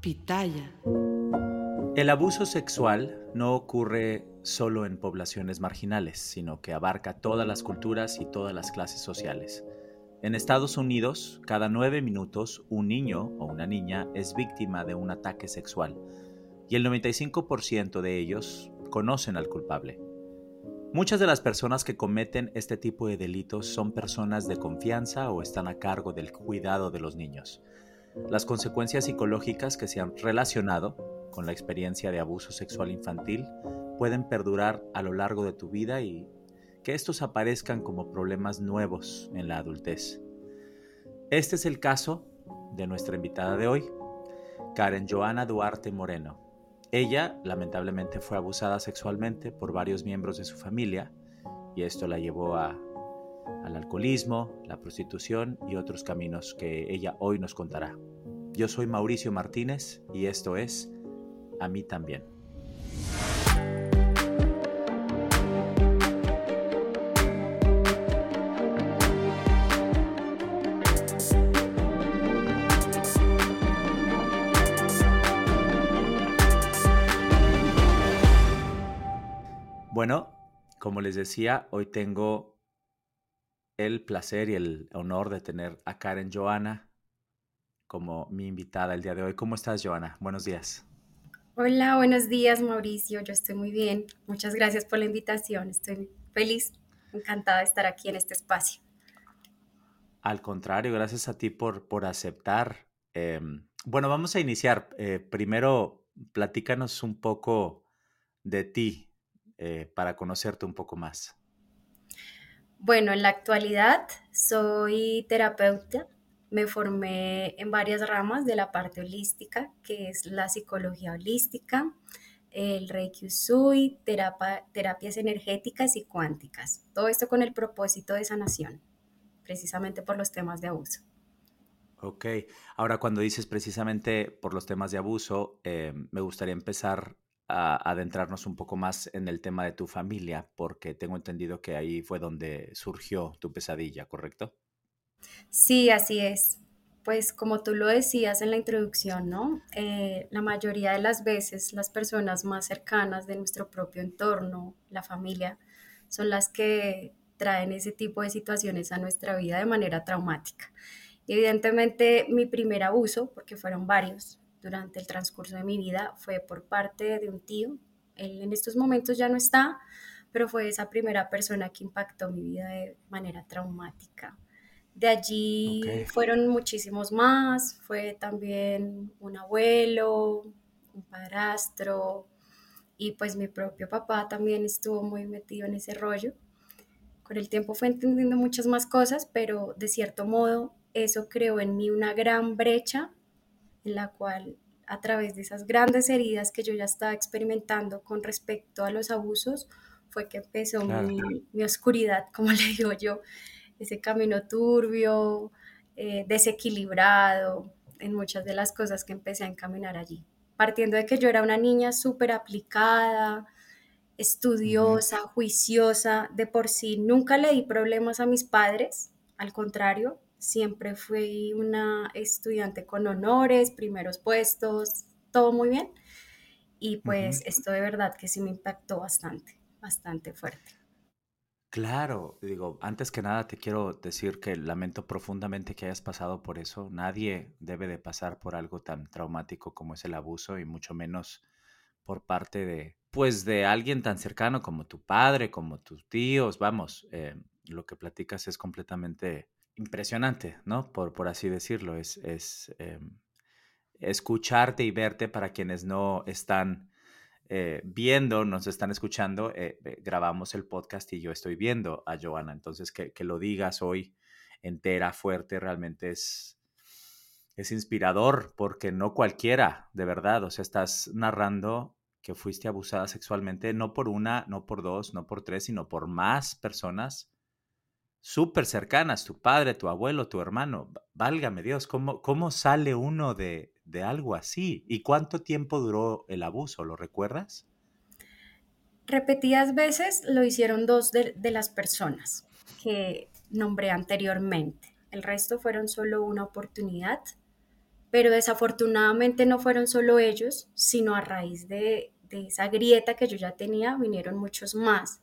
Pitaya. El abuso sexual no ocurre solo en poblaciones marginales, sino que abarca todas las culturas y todas las clases sociales. En Estados Unidos, cada nueve minutos un niño o una niña es víctima de un ataque sexual y el 95% de ellos conocen al culpable. Muchas de las personas que cometen este tipo de delitos son personas de confianza o están a cargo del cuidado de los niños. Las consecuencias psicológicas que se han relacionado con la experiencia de abuso sexual infantil pueden perdurar a lo largo de tu vida y que estos aparezcan como problemas nuevos en la adultez. Este es el caso de nuestra invitada de hoy, Karen Joana Duarte Moreno. Ella lamentablemente fue abusada sexualmente por varios miembros de su familia y esto la llevó a, al alcoholismo, la prostitución y otros caminos que ella hoy nos contará. Yo soy Mauricio Martínez y esto es A mí también. Bueno, como les decía, hoy tengo el placer y el honor de tener a Karen Joana como mi invitada el día de hoy. ¿Cómo estás, Joana? Buenos días. Hola, buenos días, Mauricio. Yo estoy muy bien. Muchas gracias por la invitación. Estoy feliz, encantada de estar aquí en este espacio. Al contrario, gracias a ti por, por aceptar. Em, bueno, vamos a iniciar. Eh, primero, platícanos un poco de ti, eh, para conocerte un poco más? Bueno, en la actualidad soy terapeuta. Me formé en varias ramas de la parte holística, que es la psicología holística, el Reiki Usui, terapias energéticas y cuánticas. Todo esto con el propósito de sanación, precisamente por los temas de abuso. Ok, ahora cuando dices precisamente por los temas de abuso, eh, me gustaría empezar adentrarnos un poco más en el tema de tu familia, porque tengo entendido que ahí fue donde surgió tu pesadilla, ¿correcto? Sí, así es. Pues como tú lo decías en la introducción, ¿no? Eh, la mayoría de las veces las personas más cercanas de nuestro propio entorno, la familia, son las que traen ese tipo de situaciones a nuestra vida de manera traumática. evidentemente mi primer abuso, porque fueron varios, durante el transcurso de mi vida fue por parte de un tío. Él en estos momentos ya no está, pero fue esa primera persona que impactó mi vida de manera traumática. De allí fueron muchísimos más, fue también un abuelo, un padrastro y pues mi propio papá también estuvo muy metido en ese rollo. Con el tiempo fue entendiendo muchas más cosas, pero de cierto modo eso creó en mí una gran brecha en la cual a través de esas grandes heridas que yo ya estaba experimentando con respecto a los abusos, fue que empezó mi, oscuridad, como le digo yo, ese camino turbio, eh, desequilibrado en muchas de las cosas que empecé a encaminar allí. Partiendo de que yo era una niña súper aplicada, estudiosa, juiciosa, de por sí nunca le di problemas a mis padres, al contrario, Siempre fui una estudiante con honores, primeros puestos, todo muy bien. Y pues esto de verdad que sí me impactó bastante, bastante fuerte. Claro, digo, antes que nada te quiero decir que lamento profundamente que hayas pasado por eso. Nadie debe de pasar por algo tan traumático como es el abuso y mucho menos por parte de, pues, de alguien tan cercano como tu padre, como tus tíos. Vamos, eh, lo que platicas es completamente impresionante, ¿no? Por, por así decirlo, es, es em, escucharte y verte para quienes no están eh, viendo, nos están escuchando, eh, grabamos el podcast y yo estoy viendo a Joana, entonces que, que, lo digas hoy entera, fuerte, realmente es, es inspirador porque no cualquiera, de verdad, o sea, estás narrando que fuiste abusada sexualmente no por una, no por dos, no por tres, sino por más personas súper cercanas, tu padre, tu abuelo, tu hermano. Válgame Dios, ¿cómo, cómo sale uno de, de algo así? ¿Y cuánto tiempo duró el abuso? ¿Lo recuerdas? Repetidas veces lo hicieron dos de, de, las personas que nombré anteriormente. El resto fueron solo una oportunidad pero desafortunadamente no fueron solo ellos, sino a raíz de, esa grieta que yo ya tenía, vinieron muchos más.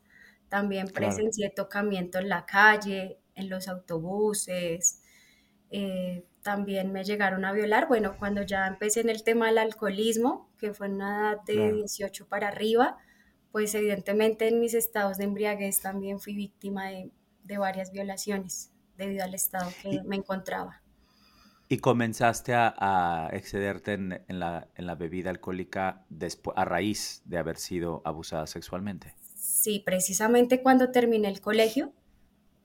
También presencié tocamiento en la calle, en los autobuses, eh, también me llegaron a violar. Bueno, cuando ya empecé en el tema del alcoholismo, que fue en una edad de 18 para arriba, pues evidentemente en mis estados de embriaguez también fui víctima de, varias violaciones debido al estado que me encontraba. ¿Y comenzaste a, excederte en, la, bebida alcohólica a raíz de haber sido abusada sexualmente? Sí, precisamente cuando terminé el colegio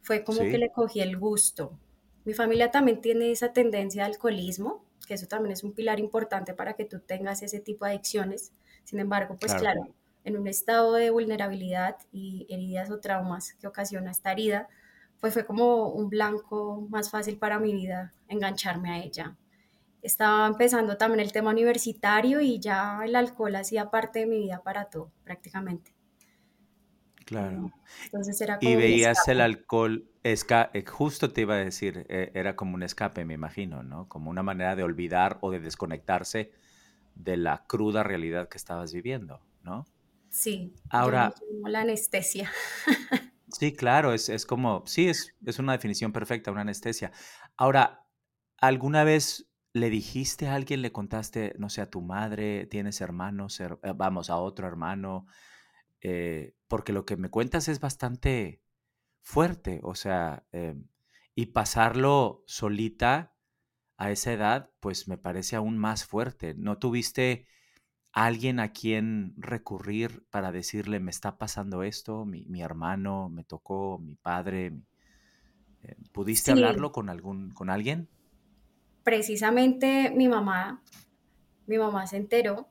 fue como que le cogí el gusto. Mi familia también tiene esa tendencia al alcoholismo, que eso también es un pilar importante para que tú tengas ese tipo de adicciones. Sin embargo, pues claro en un estado de vulnerabilidad y heridas o traumas que ocasiona esta herida, pues fue como un blanco más fácil para mi vida engancharme a ella. Estaba empezando también el tema universitario y ya el alcohol hacía parte de mi vida para todo, prácticamente. Claro. Entonces era como y veías el alcohol, esca eh, justo te iba a decir, eh, era como un escape, me imagino, ¿no? Como una manera de olvidar o de desconectarse de la cruda realidad que estabas viviendo, ¿no? Sí, ahora la anestesia. sí, claro, es, como, sí, es, es una definición perfecta, una anestesia. Ahora, ¿alguna vez le dijiste a alguien, le contaste, no sé, a tu madre, tienes hermanos, eh, vamos, a otro hermano? Eh, porque lo que me cuentas es bastante fuerte, o sea, em, y pasarlo solita a esa edad, pues me parece aún más fuerte. ¿No tuviste alguien a quien recurrir para decirle, me está pasando esto, mi, hermano, me tocó, mi padre. Eh, ¿Pudiste hablarlo con, algún, con alguien? Precisamente mi mamá, mi mamá se enteró,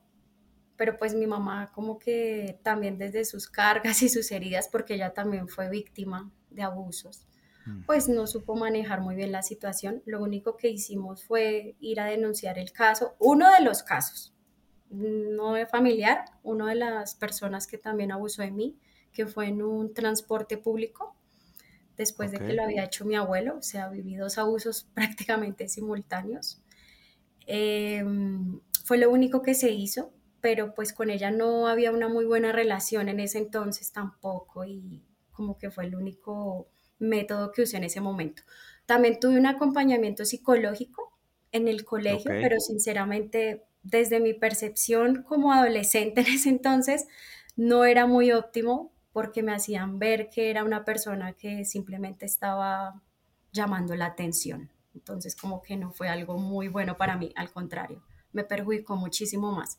pero pues mi mamá como que también desde sus cargas y sus heridas, porque ella también fue víctima de abusos, mm. pues no supo manejar muy bien la situación. Lo único que hicimos fue ir a denunciar el caso, uno de los casos, no de familiar, una de las personas que también abusó de mí, que fue en un transporte público, después de que lo había hecho mi abuelo, o sea, viví dos abusos prácticamente simultáneos. Em, fue lo único que se hizo, pero pues con ella no había una muy buena relación en ese entonces tampoco y como que fue el único método que usé en ese momento. También tuve un acompañamiento psicológico en el colegio, pero sinceramente desde mi percepción como adolescente en ese entonces, no era muy óptimo porque me hacían ver que era una persona que simplemente estaba llamando la atención. Entonces como que no fue algo muy bueno para mí, al contrario, me perjudicó muchísimo más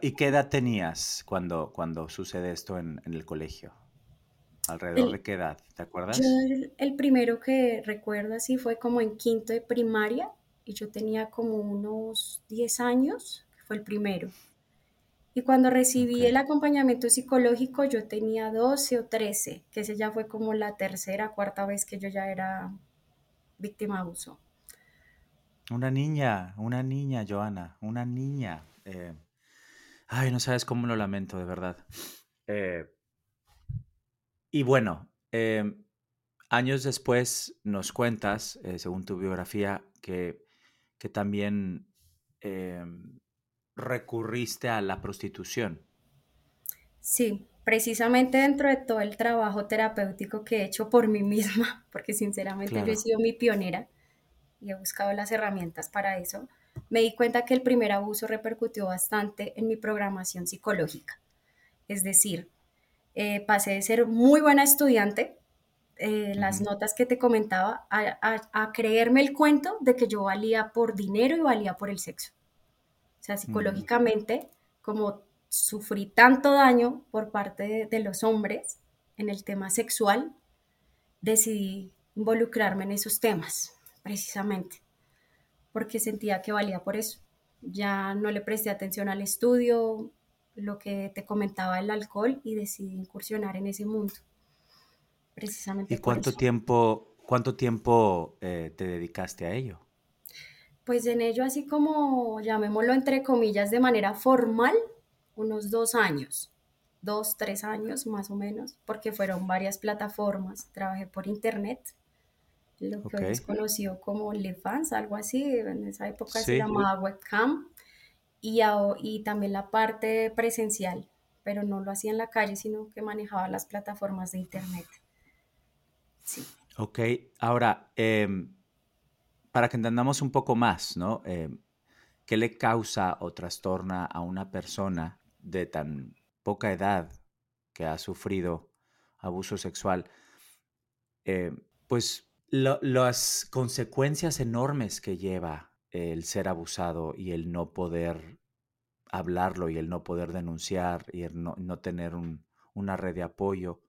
¿Y qué edad tenías cuando, cuando sucede esto en, el colegio? ¿Alrededor de qué edad? ¿Te acuerdas? Yo el, primero que recuerdo así fue como en quinto de primaria y yo tenía como unos 10 años, fue el primero. Y cuando recibí el acompañamiento psicológico yo tenía 12 o 13, que ese ya fue como la tercera, cuarta vez que yo ya era víctima de abuso. Una niña, una niña, Joana, una niña. Eh, Ay, no sabes cómo lo lamento, de verdad. Eh, y bueno, em, años después nos cuentas, eh, según tu biografía, que, que también recurriste a la prostitución. Sí, precisamente dentro de todo el trabajo terapéutico que he hecho por mí misma, porque sinceramente yo he sido mi pionera y he buscado las herramientas para eso, me di cuenta que el primer abuso repercutió bastante en mi programación psicológica. Es decir, eh, pasé de ser muy buena estudiante, eh, las notas que te comentaba, a, creerme el cuento de que yo valía por dinero y valía por el sexo. O sea, psicológicamente, como sufrí tanto daño por parte de, los hombres en el tema sexual, decidí involucrarme en esos temas, precisamente, porque sentía que valía por eso. Ya no le presté atención al estudio, lo que te comentaba el alcohol y decidí incursionar en ese mundo. Precisamente. ¿Y cuánto tiempo, cuánto tiempo eh, te dedicaste a ello? Pues en ello, así como llamémoslo entre comillas de manera formal, unos dos años, dos, tres años más o menos, porque fueron varias plataformas. Trabajé por internet, lo que hoy es conocido como OnlyFans, algo así, en esa época se llamaba webcam, y, y también la parte presencial, pero no lo hacía en la calle, sino que manejaba las plataformas de internet. Sí. Ok, ahora, em, para que entendamos un poco más, ¿no? Em, ¿Qué le causa o trastorna a una persona de tan poca edad que ha sufrido abuso sexual, eh, pues las consecuencias enormes que lleva el ser abusado y el no poder hablarlo y el no poder denunciar y el no, tener una red de apoyo.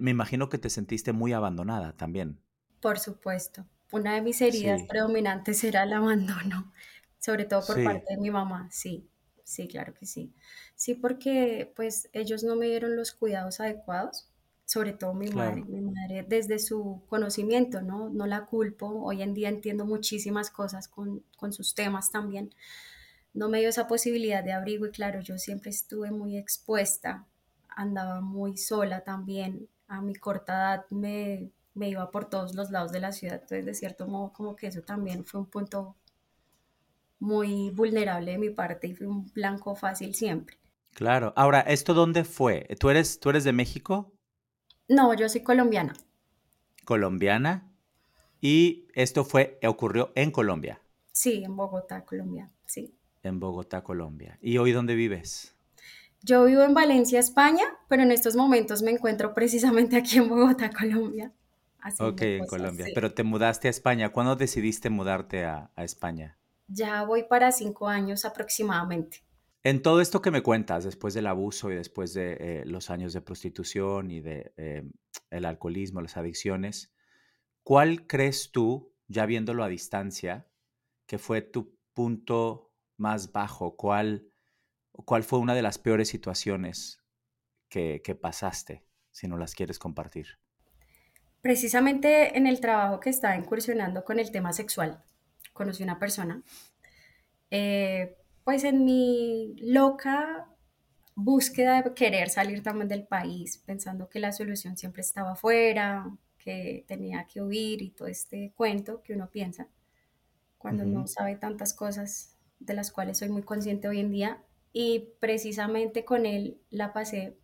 me imagino que te sentiste muy abandonada también. Por supuesto. Una de mis heridas predominantes era el abandono, sobre todo por parte de mi mamá, sí. Sí, claro que sí. Sí, porque pues ellos no me dieron los cuidados adecuados, sobre todo mi madre, mi madre desde su conocimiento, ¿no? No la culpo, hoy en día entiendo muchísimas cosas con, con sus temas también. No me dio esa posibilidad de abrigo y claro, yo siempre estuve muy expuesta, andaba muy sola también, a mi corta edad me, me iba por todos los lados de la ciudad, entonces de cierto modo como que eso también fue un punto muy vulnerable de mi parte y fui un blanco fácil siempre. Claro. Ahora, ¿esto dónde fue? ¿Tú eres, ¿Tú eres de México? No, yo soy colombiana. ¿Colombiana? ¿Y esto fue, ocurrió en Colombia? Sí, en Bogotá, Colombia, sí. En Bogotá, Colombia. ¿Y hoy dónde vives? Yo vivo en Valencia, España, pero en estos momentos me encuentro precisamente aquí en Bogotá, Colombia. ok, en Colombia. Pero te mudaste a España. ¿Cuándo decidiste mudarte a España? ya voy para cinco años aproximadamente. En todo esto que me cuentas, después del abuso y después de eh, los años de prostitución y de eh, el alcoholismo, las adicciones, ¿cuál crees tú, ya viéndolo a distancia, que fue tu punto más bajo? ¿Cuál, cuál fue una de las peores situaciones que, que pasaste, si no las quieres compartir? Precisamente en el trabajo que estaba incursionando con el tema sexual, conocí una persona, eh, pues en mi loca búsqueda de querer salir también del país, pensando que la solución siempre estaba afuera, que tenía que huir y todo este cuento que uno piensa cuando no sabe tantas cosas de las cuales soy muy consciente hoy en día. Y precisamente con él la pasé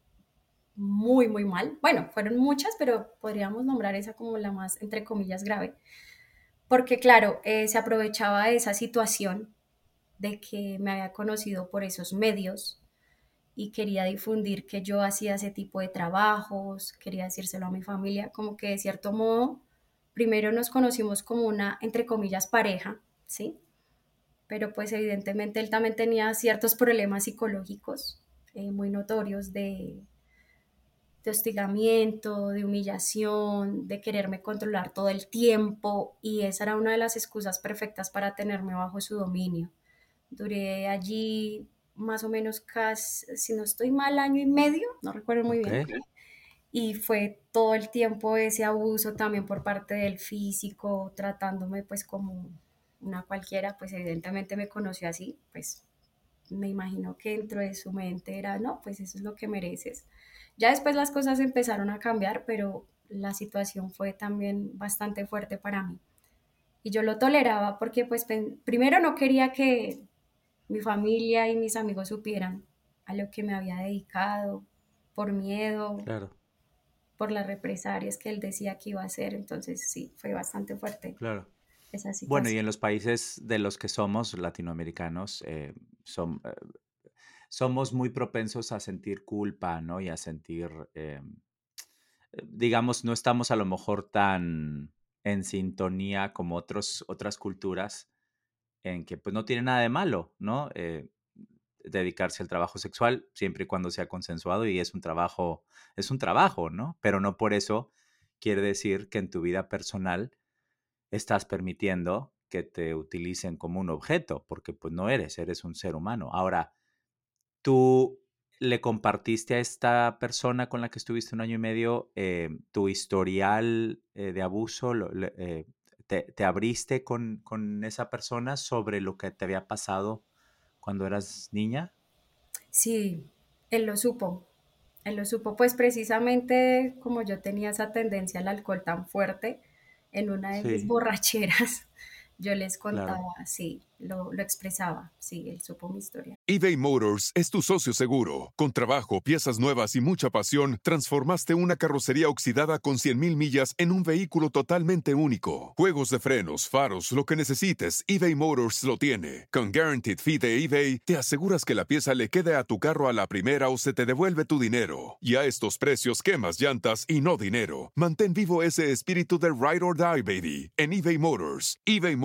muy, muy mal. Bueno, fueron muchas, pero podríamos nombrar esa como la más, entre comillas, grave porque claro, eh, se aprovechaba de esa situación de que me había conocido por esos medios y quería difundir que yo hacía ese tipo de trabajos, quería decírselo a mi familia, como que de cierto modo, primero nos conocimos como una, entre comillas, pareja, ¿sí? Pero pues evidentemente él también tenía ciertos problemas psicológicos eh, muy notorios de, de hostigamiento, de humillación, de quererme controlar todo el tiempo y esa era una de las excusas perfectas para tenerme bajo su dominio. Duré allí más o menos casi, si no estoy mal, año y medio, no recuerdo muy bien. Y fue todo el tiempo ese abuso también por parte del físico, tratándome pues como una cualquiera, pues evidentemente me conoció así, pues me imagino que dentro de su mente era, no, pues eso es lo que mereces ya después las cosas empezaron a cambiar, pero la situación fue también bastante fuerte para mí. Y yo lo toleraba porque pues primero no quería que mi familia y mis amigos supieran a lo que me había dedicado, por miedo, por las represalias que él decía que iba a hacer. Entonces sí, fue bastante fuerte. Claro. Bueno, y en los países de los que somos latinoamericanos, eh, son, eh, somos muy propensos a sentir culpa, ¿no? Y a sentir, eh, digamos, no estamos a lo mejor tan en sintonía como otros, otras culturas en que pues no tiene nada de malo, ¿no? dedicarse al trabajo sexual siempre y cuando sea consensuado y es un trabajo, es un trabajo, ¿no? Pero no por eso quiere decir que en tu vida personal estás permitiendo que te utilicen como un objeto, porque pues no eres, eres un ser humano. Ahora, tú le compartiste a esta persona con la que estuviste un año y medio eh, tu historial eh, de abuso, eh, te, abriste con, con, esa persona sobre lo que te había pasado cuando eras niña? Sí, él lo supo. Él lo supo, pues precisamente como yo tenía esa tendencia al alcohol tan fuerte, en una de mis borracheras, yo les contaba, sí, lo, lo, expresaba, sí, él supo mi historia. eBay Motors es tu socio seguro. Con trabajo, piezas nuevas y mucha pasión, transformaste una carrocería oxidada con 100.000 millas en un vehículo totalmente único. Juegos de frenos, faros, lo que necesites, eBay Motors lo tiene. Con Guaranteed Fee de eBay, te aseguras que la pieza le quede a tu carro a la primera o se te devuelve tu dinero. Y a estos precios, quemas llantas y no dinero. Mantén vivo ese espíritu de Ride or Die, baby, en eBay Motors.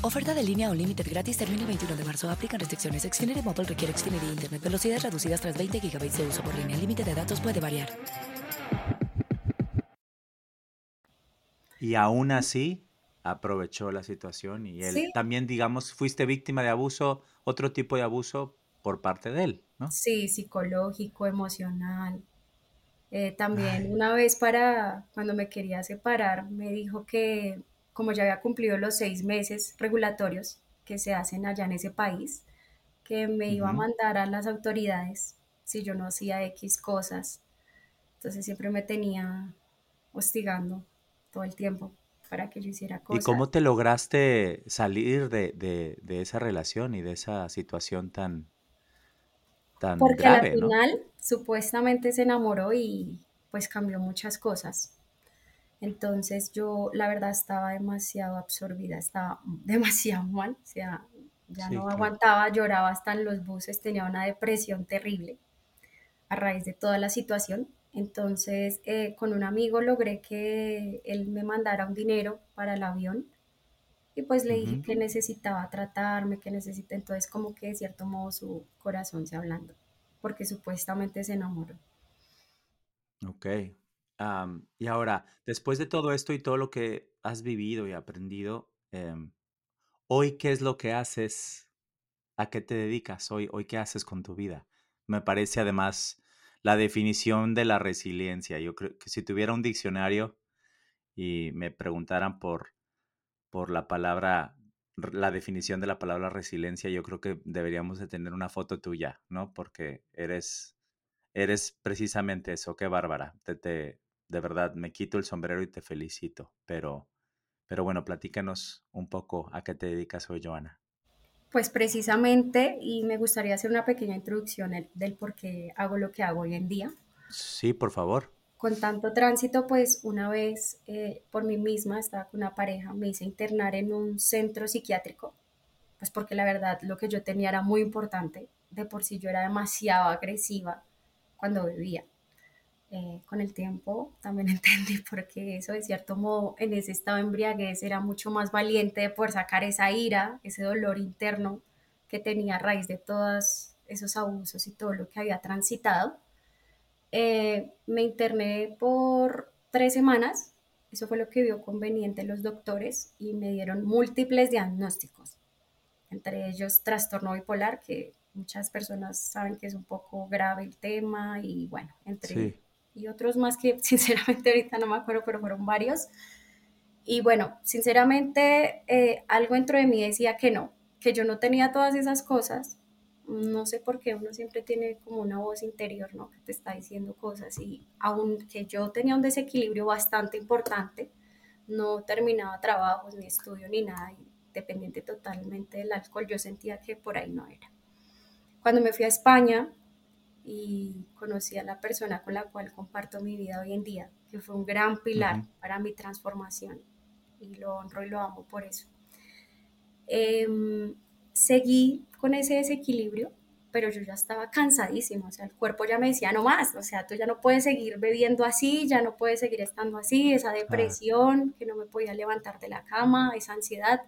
Oferta de línea o límite gratis termina el 21 de marzo. Aplican restricciones. Xfinity Motor requiere Xfinity Internet. Velocidades reducidas tras 20 GB de uso por línea. El límite de datos puede variar. Y aún así aprovechó la situación y él también, digamos, fuiste víctima de abuso, otro tipo de abuso por parte de él, ¿no? Sí, psicológico, emocional. Eh, también una vez para cuando me quería separar, me dijo que como ya había cumplido los seis meses regulatorios que se hacen allá en ese país, que me iba a mandar a las autoridades si yo no hacía X cosas. Entonces siempre me tenía hostigando todo el tiempo para que yo hiciera cosas. ¿Y cómo te lograste salir de, esa relación y de esa situación tan, tan Porque al final supuestamente se enamoró y pues cambió muchas cosas. Entonces yo la verdad estaba demasiado absorbida, estaba demasiado mal, o sea, ya no aguantaba, lloraba hasta en los buses, tenía una depresión terrible a raíz de toda la situación. Entonces eh, con un amigo logré que él me mandara un dinero para el avión y pues le dije que necesitaba tratarme, que necesita, entonces como que de cierto modo su corazón se hablando, porque supuestamente se enamoró. Ok, y ahora, después de todo esto y todo lo que has vivido y aprendido, em, hoy, ¿qué es lo que haces? ¿A qué te dedicas hoy? ¿Hoy qué haces con tu vida? Me parece además la definición de la resiliencia. Yo creo que si tuviera un diccionario y me preguntaran por, por la palabra, la definición de la palabra resiliencia, yo creo que deberíamos de tener una foto tuya, ¿no? Porque eres, eres precisamente eso, qué bárbara. Te, te, de verdad, me quito el sombrero y te felicito. Pero, pero bueno, platícanos un poco a qué te dedicas hoy, Joana. Pues precisamente, y me gustaría hacer una pequeña introducción del por qué hago lo que hago hoy en día. Sí, por favor. Con tanto tránsito, pues una vez eh, por mí misma estaba con una pareja, me hice internar en un centro psiquiátrico, pues porque la verdad lo que yo tenía era muy importante. De por sí yo era demasiado agresiva cuando bebía. Eh, con el tiempo también entendí porque eso de cierto modo en ese estado de embriaguez era mucho más valiente de sacar esa ira, ese dolor interno que tenía a raíz de todos esos abusos y todo lo que había transitado. Eh, me interné por tres semanas, eso fue lo que vio conveniente los doctores y me dieron múltiples diagnósticos, entre ellos trastorno bipolar, que muchas personas saben que es un poco grave el tema y bueno, entre y otros más que sinceramente ahorita no me acuerdo, pero fueron varios. Y bueno, sinceramente, eh, algo dentro de mí decía que no, que yo no tenía todas esas cosas. No sé por qué uno siempre tiene como una voz interior, ¿no? Que te está diciendo cosas. Y aunque yo tenía un desequilibrio bastante importante, no terminaba trabajos, ni estudio, ni nada, dependiente totalmente del alcohol, yo sentía que por ahí no era. Cuando me fui a España y conocí a la persona con la cual comparto mi vida hoy en día, que fue un gran pilar para mi transformación, y lo honro y lo amo por eso. Em, seguí con ese desequilibrio, pero yo ya estaba cansadísima, o sea, el cuerpo ya me decía no más, o sea, tú ya no puedes seguir bebiendo así, ya no puedes seguir estando así, esa depresión, que no me podía levantar de la cama, esa ansiedad,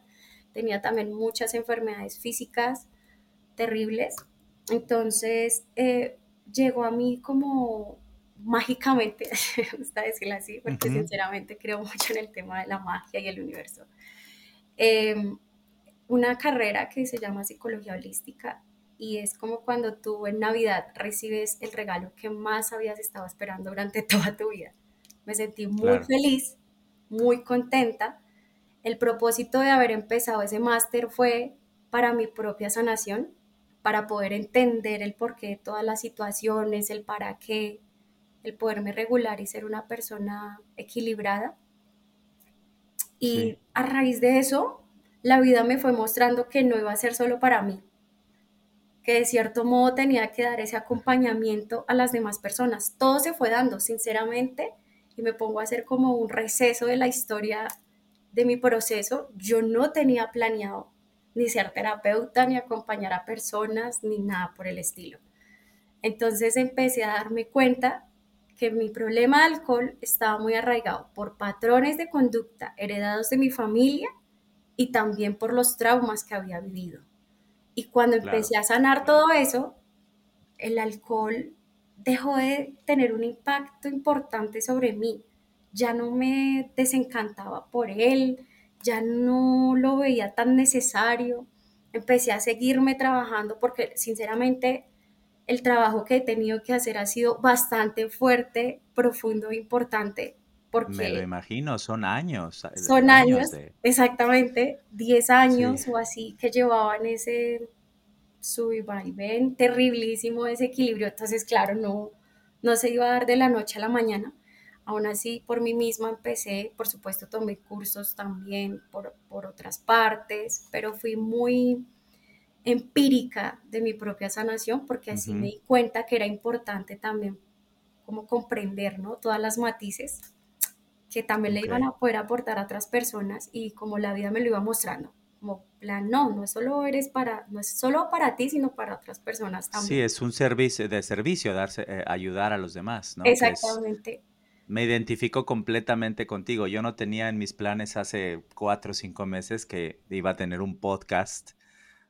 tenía también muchas enfermedades físicas terribles, entonces eh, llegó a mí como mágicamente, me gusta decirlo así, porque sinceramente creo mucho en el tema de la magia y el universo. Em, una carrera que se llama psicología holística y es como cuando tú en Navidad recibes el regalo que más habías estado esperando durante toda tu vida. Me sentí muy feliz, muy contenta. El propósito de haber empezado ese máster fue para mi propia sanación, para poder entender el porqué de todas las situaciones, el para qué, el poderme regular y ser una persona equilibrada. Y a raíz de eso, la vida me fue mostrando que no iba a ser solo para mí, que de cierto modo tenía que dar ese acompañamiento a las demás personas. Todo se fue dando, sinceramente, y me pongo a hacer como un receso de la historia de mi proceso. Yo no tenía planeado ni ser terapeuta, ni acompañar a personas, ni nada por el estilo. Entonces empecé a darme cuenta que mi problema de alcohol estaba muy arraigado por patrones de conducta heredados de mi familia y también por los traumas que había vivido. Y cuando empecé a sanar todo eso, el alcohol dejó de tener un impacto importante sobre mí. Ya no me desencantaba por él, ya no lo veía tan necesario. Empecé a seguirme trabajando porque sinceramente el trabajo que he tenido que hacer ha sido bastante fuerte, profundo e importante. Porque Me lo imagino, son años. Eh, son años, exactamente, 10 años o así que llevaban ese sub y ven, terriblísimo desequilibrio. Entonces, claro, no, no se iba a dar de la noche a la mañana. Aún así, por mí misma empecé, por supuesto, tomé cursos también por, por otras partes, pero fui muy empírica de mi propia sanación porque así me di cuenta que era importante también como comprender, ¿no? Todas las matices que también le iban a poder aportar a otras personas y como la vida me lo iba mostrando como plan, no, no es solo eres para, no es solo para ti, sino para otras personas también. Sí, es un servicio de servicio, darse, eh, ayudar a los demás, ¿no? Exactamente. Me identifico completamente contigo. Yo no tenía en mis planes hace cuatro o cinco meses que iba a tener un podcast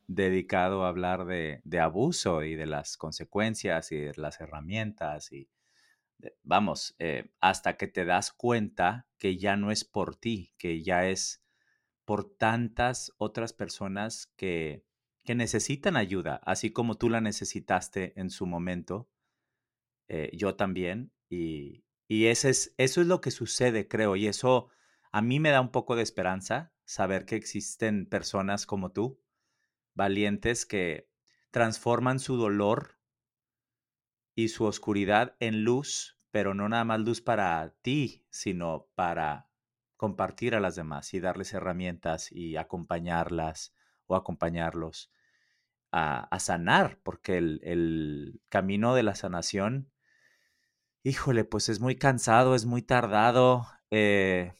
dedicado a hablar de, abuso y de las consecuencias y de las herramientas y vamos, eh, hasta que te das cuenta que ya no es por ti, que ya es por tantas otras personas que, que necesitan ayuda, así como tú la necesitaste en su momento, eh, yo también, y, y ese es, eso es lo que sucede, creo, y eso a mí me da un poco de esperanza saber que existen personas como tú, valientes, que transforman su dolor y su oscuridad en luz, pero no nada más luz para ti, sino para compartir a las demás y darles herramientas y acompañarlas o acompañarlos a, sanar, porque el, camino de la sanación, híjole, pues es muy cansado, es muy tardado, eh,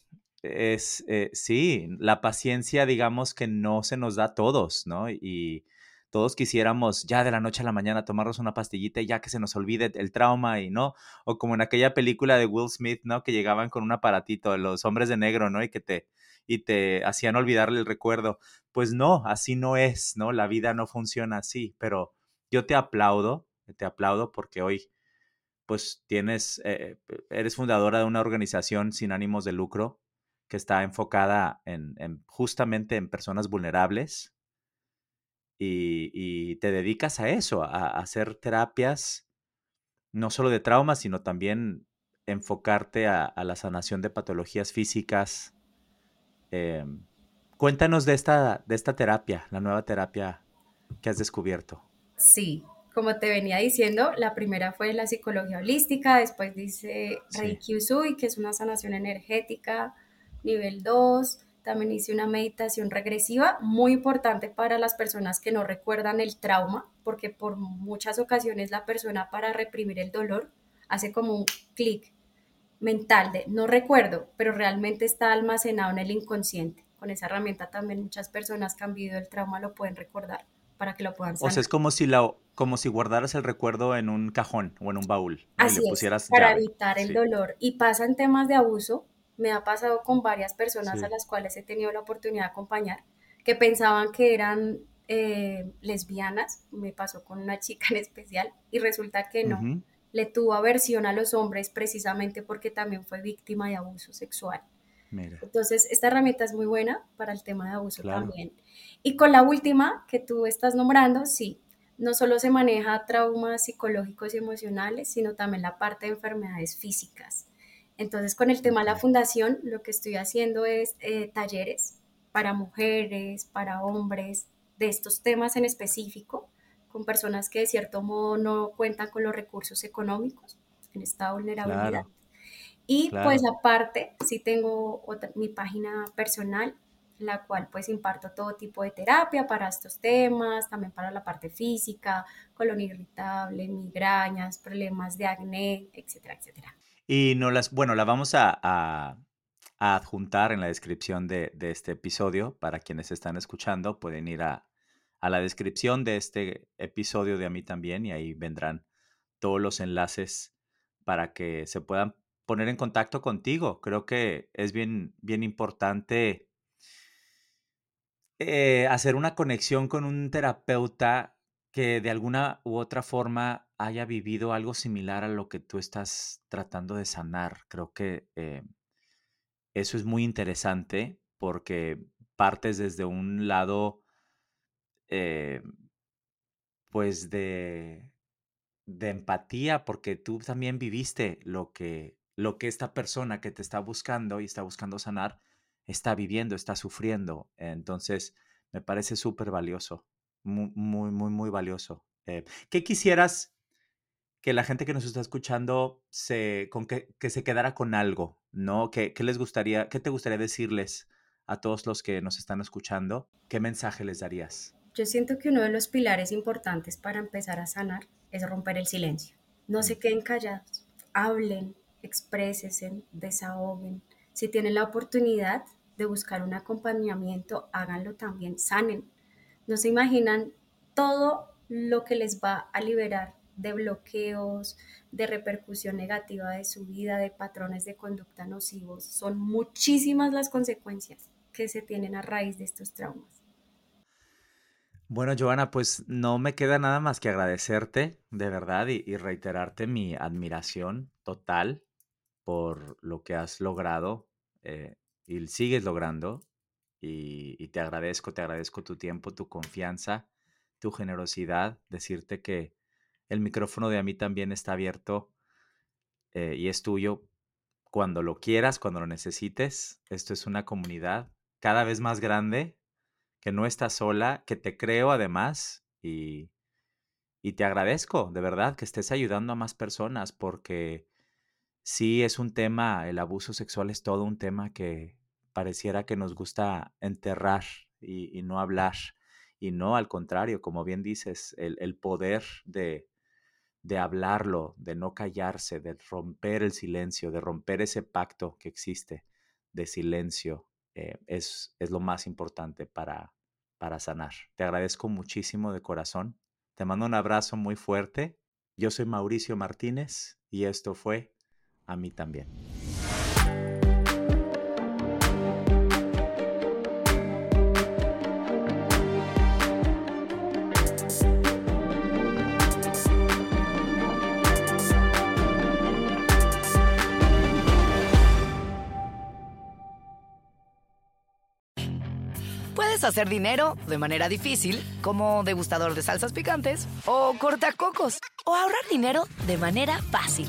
es, eh, sí, la paciencia, digamos que no se nos da a todos, ¿no? Y todos quisiéramos ya de la noche a la mañana tomarnos una pastillita y ya que se nos olvide el trauma y no, o como en aquella película de Will Smith, ¿no? Que llegaban con un aparatito, los hombres de negro, ¿no? Y que te, y te hacían olvidarle el recuerdo. Pues no, así no es, ¿no? La vida no funciona así, pero yo te aplaudo, te aplaudo porque hoy pues tienes, eh, eres fundadora de una organización sin ánimos de lucro que está enfocada en, en justamente en personas vulnerables, y, te dedicas a eso, a, hacer terapias, no solo de trauma, sino también enfocarte a, la sanación de patologías físicas Em, cuéntanos de esta, de esta terapia, la nueva terapia que has descubierto. Sí, como te venía diciendo, la primera fue la psicología holística, después dice Reiki Usui, que es una sanación energética, nivel 2. También hice una meditación regresiva, muy importante para las personas que no recuerdan el trauma, porque por muchas ocasiones la persona para reprimir el dolor hace como un clic mental de no recuerdo, pero realmente está almacenado en el inconsciente. Con esa herramienta también muchas personas que han vivido el trauma lo pueden recordar para que lo puedan sanar. O sea, es como si, la, como si guardaras el recuerdo en un cajón o en un baúl. Así es, para evitar el dolor. Y pasa en temas de abuso. Me ha pasado con varias personas a las cuales he tenido la oportunidad de acompañar que pensaban que eran eh, lesbianas. Me pasó con una chica en especial y resulta que no. Le tuvo aversión a los hombres precisamente porque también fue víctima de abuso sexual. Entonces, esta herramienta es muy buena para el tema de abuso también. Y con la última que tú estás nombrando, sí, no solo se maneja traumas psicológicos y emocionales, sino también la parte de enfermedades físicas. Entonces, con el tema de la fundación, lo que estoy haciendo es eh, talleres para mujeres, para hombres, de estos temas en específico, con personas que de cierto modo no cuentan con los recursos económicos en esta vulnerabilidad. Y pues aparte, sí tengo otra, mi página personal, la cual pues imparto todo tipo de terapia para estos temas, también para la parte física, colon irritable, migrañas, problemas de acné, etcétera, etcétera. Y no las, bueno, la vamos a, adjuntar en la descripción de, este episodio para quienes están escuchando, pueden ir a, a la descripción de este episodio de a mí también y ahí vendrán todos los enlaces para que se puedan poner en contacto contigo. Creo que es bien, bien importante eh, hacer una conexión con un terapeuta que de alguna u otra forma haya vivido algo similar a lo que tú estás tratando de sanar. Creo que eh, eso es muy interesante porque partes desde un lado, eh, pues de, de empatía, porque tú también viviste lo que lo que esta persona que te está buscando y está buscando sanar está viviendo, está sufriendo. Entonces, me parece súper valioso, muy, muy, muy, muy valioso. Eh, ¿Qué quisieras que la gente que nos está escuchando se, con que, que se quedara con algo, ¿no? ¿Qué, ¿Qué, les gustaría, qué te gustaría decirles a todos los que nos están escuchando? ¿Qué mensaje les darías? Yo siento que uno de los pilares importantes para empezar a sanar es romper el silencio. No se mm. queden callados, hablen, expresen, desahoguen. Si tienen la oportunidad de buscar un acompañamiento, háganlo también, sanen. No se imaginan todo lo que les va a liberar de bloqueos, de repercusión negativa de su vida, de patrones de conducta nocivos. Son muchísimas las consecuencias que se tienen a raíz de estos traumas. Bueno, Joana, pues no me queda nada más que agradecerte de verdad y reiterarte mi admiración total por lo que has logrado eh, y sigues logrando. Y, te agradezco, te agradezco tu tiempo, tu confianza, tu generosidad, decirte que el micrófono de a mí también está abierto eh, y es tuyo cuando lo quieras, cuando lo necesites. Esto es una comunidad cada vez más grande, que no estás sola, que te creo además y, y te agradezco de verdad que estés ayudando a más personas porque sí es un tema, el abuso sexual es todo un tema que pareciera que nos gusta enterrar y, no hablar. Y no, al contrario, como bien dices, el, poder de, de hablarlo, de no callarse, de romper el silencio, de romper ese pacto que existe de silencio, eh, es, es, lo más importante para, para sanar. Te agradezco muchísimo de corazón. Te mando un abrazo muy fuerte. Yo soy Mauricio Martínez y esto fue a mí también. Puedes hacer dinero de manera difícil como degustador de salsas picantes o cortacocos o ahorrar dinero de manera fácil